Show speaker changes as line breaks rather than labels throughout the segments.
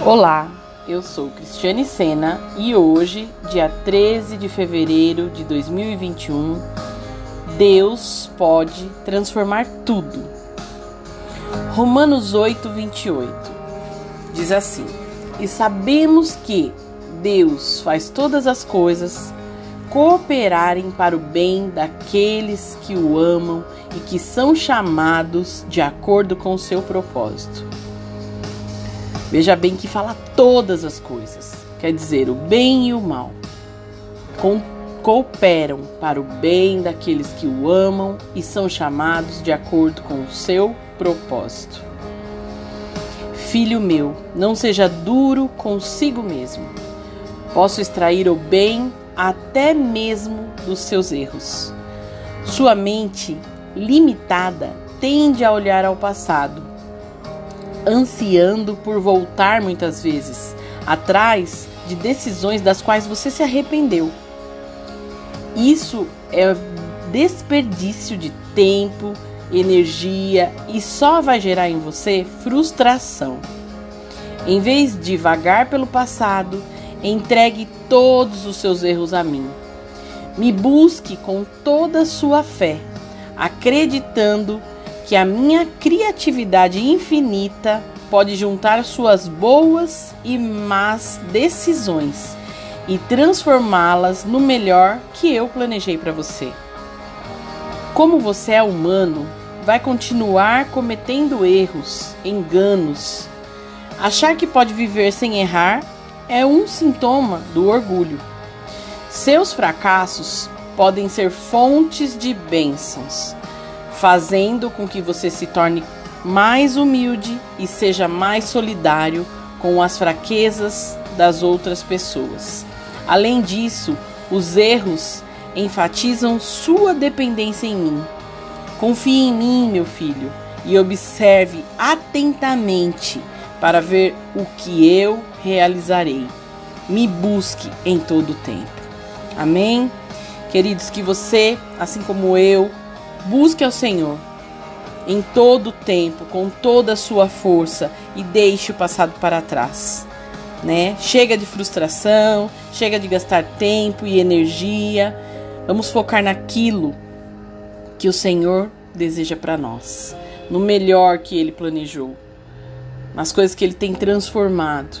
Olá, eu sou Cristiane Sena e hoje, dia 13 de fevereiro de 2021, Deus pode transformar tudo. Romanos 8, 28 diz assim: E sabemos que Deus faz todas as coisas cooperarem para o bem daqueles que o amam e que são chamados de acordo com o seu propósito. Veja bem que fala todas as coisas, quer dizer, o bem e o mal. Com, cooperam para o bem daqueles que o amam e são chamados de acordo com o seu propósito. Filho meu, não seja duro consigo mesmo. Posso extrair o bem até mesmo dos seus erros. Sua mente limitada tende a olhar ao passado ansiando por voltar muitas vezes atrás de decisões das quais você se arrependeu. Isso é desperdício de tempo, energia e só vai gerar em você frustração. Em vez de vagar pelo passado, entregue todos os seus erros a mim. Me busque com toda a sua fé, acreditando a minha criatividade infinita pode juntar suas boas e más decisões e transformá-las no melhor que eu planejei para você. Como você é humano, vai continuar cometendo erros, enganos. Achar que pode viver sem errar é um sintoma do orgulho. Seus fracassos podem ser fontes de bênçãos fazendo com que você se torne mais humilde e seja mais solidário com as fraquezas das outras pessoas. Além disso, os erros enfatizam sua dependência em mim. Confie em mim, meu filho, e observe atentamente para ver o que eu realizarei. Me busque em todo o tempo. Amém? Queridos, que você, assim como eu, Busque ao Senhor em todo o tempo, com toda a sua força e deixe o passado para trás. Né? Chega de frustração, chega de gastar tempo e energia. Vamos focar naquilo que o Senhor deseja para nós, no melhor que ele planejou, nas coisas que ele tem transformado.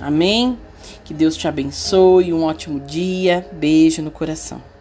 Amém? Que Deus te abençoe, um ótimo dia. Beijo no coração.